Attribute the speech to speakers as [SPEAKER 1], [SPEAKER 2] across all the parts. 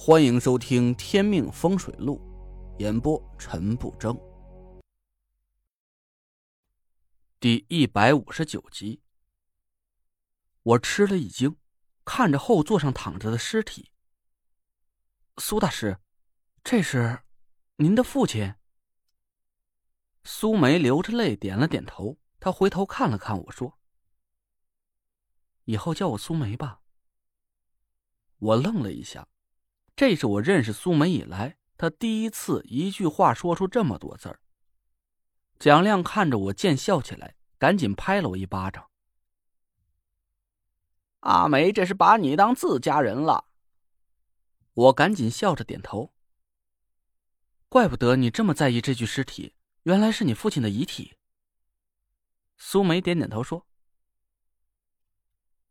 [SPEAKER 1] 欢迎收听《天命风水录》，演播陈不争，第一百五十九集。我吃了一惊，看着后座上躺着的尸体。苏大师，这是您的父亲？苏梅流着泪点了点头，她回头看了看我说：“以后叫我苏梅吧。”我愣了一下。这是我认识苏梅以来，她第一次一句话说出这么多字儿。蒋亮看着我见笑起来，赶紧拍了我一巴掌。
[SPEAKER 2] 阿梅这是把你当自家人了。
[SPEAKER 1] 我赶紧笑着点头。怪不得你这么在意这具尸体，原来是你父亲的遗体。苏梅点点头说：“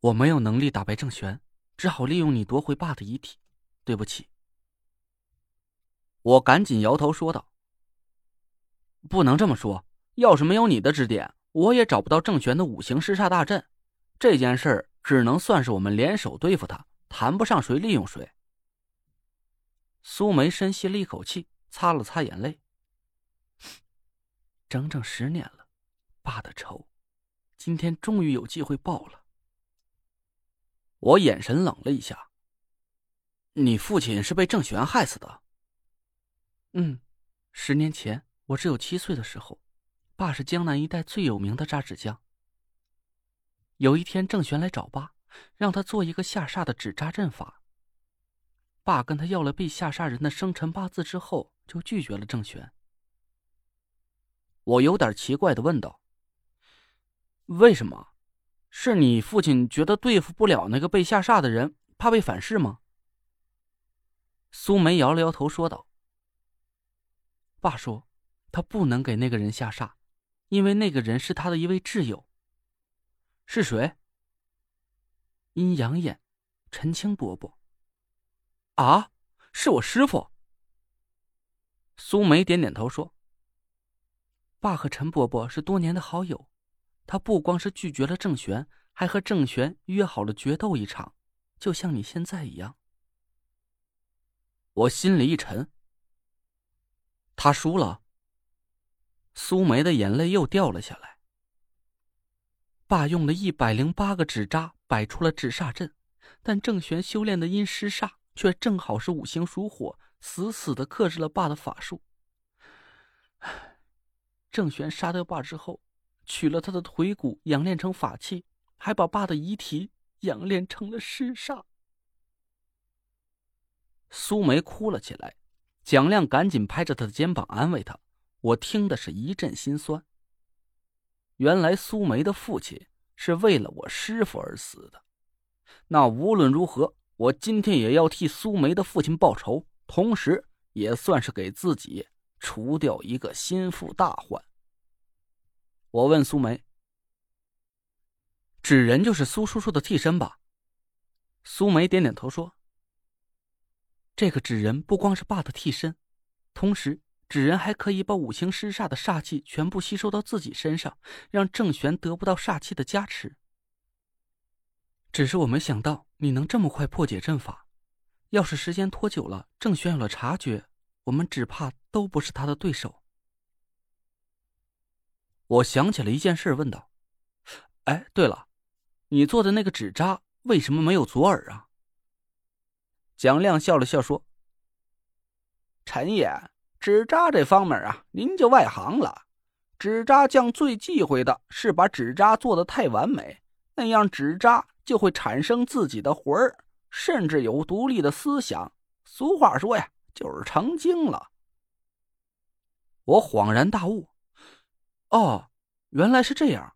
[SPEAKER 1] 我没有能力打败郑玄，只好利用你夺回爸的遗体。”对不起，我赶紧摇头说道：“不能这么说，要是没有你的指点，我也找不到郑玄的五行尸煞大阵。这件事儿只能算是我们联手对付他，谈不上谁利用谁。”苏梅深吸了一口气，擦了擦眼泪：“整整十年了，爸的仇，今天终于有机会报了。”我眼神冷了一下。你父亲是被郑玄害死的。嗯，十年前我只有七岁的时候，爸是江南一带最有名的扎纸匠。有一天，郑玄来找爸，让他做一个下煞的纸扎阵法。爸跟他要了被下煞人的生辰八字之后，就拒绝了郑玄。我有点奇怪的问道：“为什么？是你父亲觉得对付不了那个被下煞的人，怕被反噬吗？”苏梅摇了摇头，说道：“爸说，他不能给那个人下煞，因为那个人是他的一位挚友。是谁？阴阳眼，陈青伯伯。啊，是我师傅。”苏梅点点头说：“爸和陈伯伯是多年的好友，他不光是拒绝了郑玄，还和郑玄约好了决斗一场，就像你现在一样。”我心里一沉。他输了。苏梅的眼泪又掉了下来。爸用了一百零八个纸扎摆出了纸煞阵，但郑玄修炼的阴尸煞却正好是五行属火，死死的克制了爸的法术。郑玄杀掉爸之后，取了他的腿骨养炼成法器，还把爸的遗体养炼成了尸煞。苏梅哭了起来，蒋亮赶紧拍着她的肩膀安慰她。我听的是一阵心酸。原来苏梅的父亲是为了我师傅而死的，那无论如何，我今天也要替苏梅的父亲报仇，同时也算是给自己除掉一个心腹大患。我问苏梅：“纸人就是苏叔叔的替身吧？”苏梅点点头说。这个纸人不光是爸的替身，同时纸人还可以把五行尸煞的煞气全部吸收到自己身上，让郑玄得不到煞气的加持。只是我没想到你能这么快破解阵法，要是时间拖久了，郑玄有了察觉，我们只怕都不是他的对手。我想起了一件事，问道：“哎，对了，你做的那个纸扎为什么没有左耳啊？”蒋亮笑了笑说：“
[SPEAKER 2] 陈爷，纸扎这方面啊，您就外行了。纸扎匠最忌讳的是把纸扎做的太完美，那样纸扎就会产生自己的魂儿，甚至有独立的思想。俗话说呀，就是成精了。”
[SPEAKER 1] 我恍然大悟：“哦，原来是这样。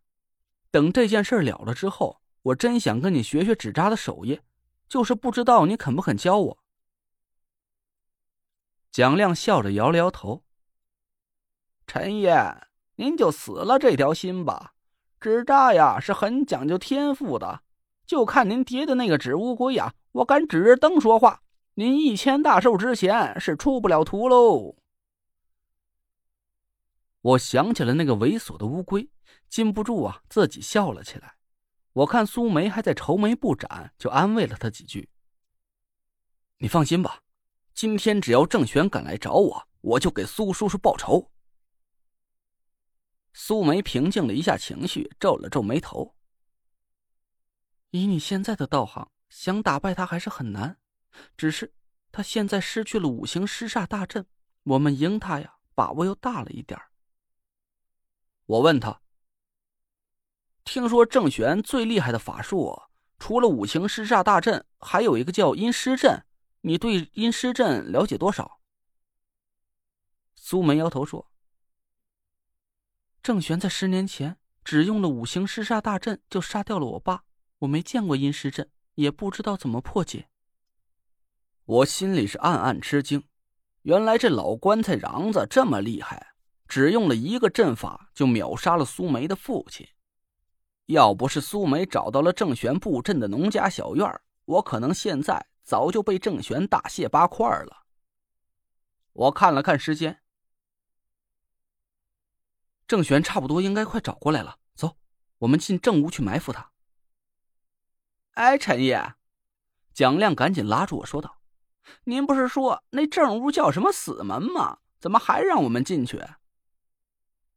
[SPEAKER 1] 等这件事了了之后，我真想跟你学学纸扎的手艺。”就是不知道你肯不肯教我。
[SPEAKER 2] 蒋亮笑着摇了摇头。陈爷，您就死了这条心吧。纸扎呀是很讲究天赋的，就看您叠的那个纸乌龟呀，我敢指着灯说话，您一千大寿之前是出不了图喽。
[SPEAKER 1] 我想起了那个猥琐的乌龟，禁不住啊，自己笑了起来。我看苏梅还在愁眉不展，就安慰了她几句。你放心吧，今天只要郑玄敢来找我，我就给苏叔叔报仇。
[SPEAKER 2] 苏梅平静了一下情绪，皱了皱眉头。
[SPEAKER 1] 以你现在的道行，想打败他还是很难。只是他现在失去了五行尸煞大阵，我们赢他呀，把握又大了一点
[SPEAKER 2] 我问他：“听说郑玄最厉害的法术，除了五行尸煞大阵，还有一个叫阴尸阵。你对阴尸阵了解多少？”
[SPEAKER 1] 苏梅摇头说。郑玄在十年前只用了五行尸煞大阵就杀掉了我爸，我没见过阴尸阵，也不知道怎么破解。
[SPEAKER 2] 我心里是暗暗吃惊，原来这老棺材瓤子这么厉害，只用了一个阵法就秒杀了苏梅的父亲。要不是苏梅找到了郑玄布阵的农家小院，我可能现在早就被郑玄大卸八块了。我看了看时间。
[SPEAKER 1] 郑玄差不多应该快找过来了，走，我们进正屋去埋伏他。
[SPEAKER 2] 哎，陈爷，蒋亮赶紧拉住我说道：“您不是说那正屋叫什么死门吗？怎么还让我们进去？”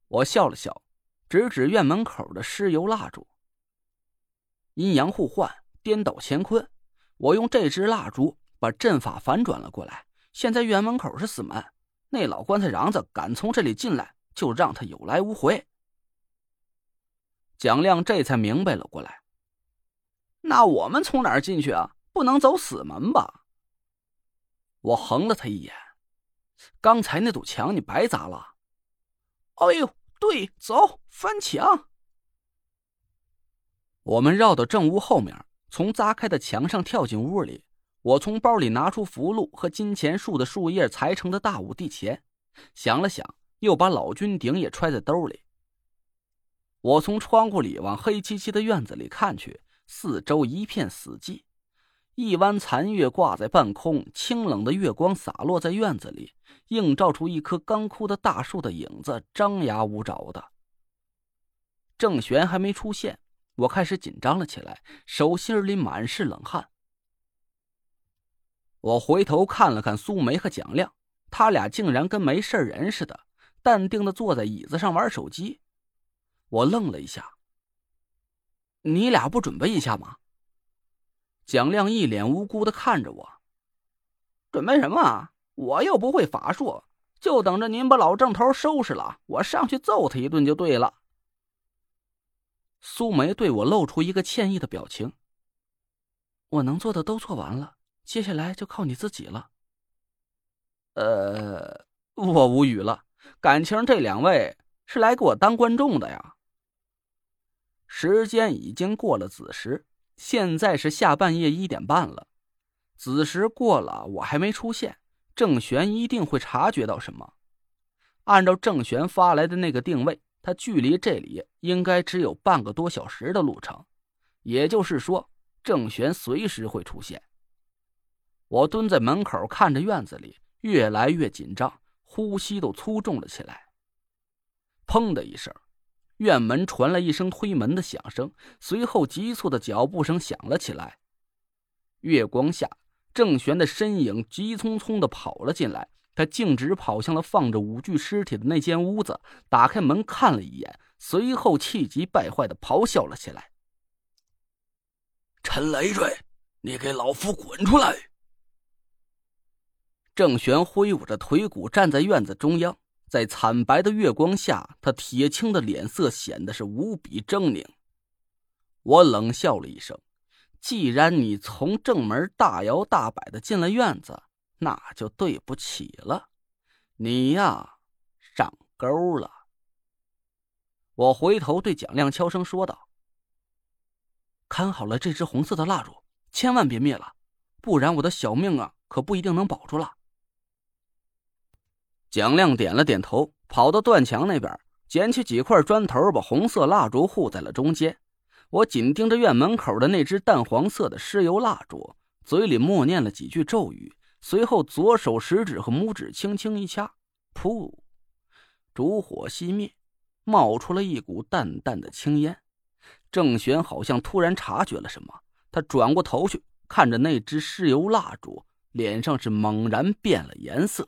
[SPEAKER 2] 我笑了笑，指指院门口的尸油蜡烛。阴阳互换，颠倒乾坤，我用这支蜡烛把阵法反转了过来。现在院门口是死门，那老棺材瓤子敢从这里进来。就让他有来无回。蒋亮这才明白了过来。那我们从哪儿进去啊？不能走死门吧？我横了他一眼。刚才那堵墙你白砸了。哎呦，对，走，翻墙。我们绕到正屋后面，从砸开的墙上跳进屋里。我从包里拿出符箓和金钱树的树叶裁成的大五帝钱，想了想。又把老君鼎也揣在兜里。我从窗户里往黑漆漆的院子里看去，四周一片死寂，一弯残月挂在半空，清冷的月光洒落在院子里，映照出一棵干枯的大树的影子，张牙舞爪的。郑玄还没出现，我开始紧张了起来，手心里满是冷汗。我回头看了看苏梅和蒋亮，他俩竟然跟没事人似的。淡定的坐在椅子上玩手机，我愣了一下。你俩不准备一下吗？蒋亮一脸无辜的看着我。准备什么？我又不会法术，就等着您把老郑头收拾了，我上去揍他一顿就对了。苏梅对我露出一个歉意的表情。
[SPEAKER 1] 我能做的都做完了，接下来就靠你自己了。
[SPEAKER 2] 呃，我无语了。感情这两位是来给我当观众的呀？时间已经过了子时，现在是下半夜一点半了。子时过了，我还没出现，郑玄一定会察觉到什么。按照郑玄发来的那个定位，他距离这里应该只有半个多小时的路程，也就是说，郑玄随时会出现。我蹲在门口看着院子里，越来越紧张。呼吸都粗重了起来。砰的一声，院门传来一声推门的响声，随后急促的脚步声响了起来。月光下，郑玄的身影急匆匆的跑了进来，他径直跑向了放着五具尸体的那间屋子，打开门看了一眼，随后气急败坏的咆哮了起来：“
[SPEAKER 3] 陈累赘，你给老夫滚出来！”
[SPEAKER 2] 郑玄挥舞着腿骨站在院子中央，在惨白的月光下，他铁青的脸色显得是无比狰狞。我冷笑了一声：“既然你从正门大摇大摆的进了院子，那就对不起了，你呀，上钩了。”我回头对蒋亮悄声说道：“
[SPEAKER 1] 看好了这支红色的蜡烛，千万别灭了，不然我的小命啊，可不一定能保住了。”
[SPEAKER 2] 蒋亮点了点头，跑到断墙那边，捡起几块砖头，把红色蜡烛护在了中间。我紧盯着院门口的那只淡黄色的尸油蜡烛，嘴里默念了几句咒语，随后左手食指和拇指轻轻一掐，噗，烛火熄灭，冒出了一股淡淡的青烟。郑玄好像突然察觉了什么，他转过头去看着那只尸油蜡烛，脸上是猛然变了颜色。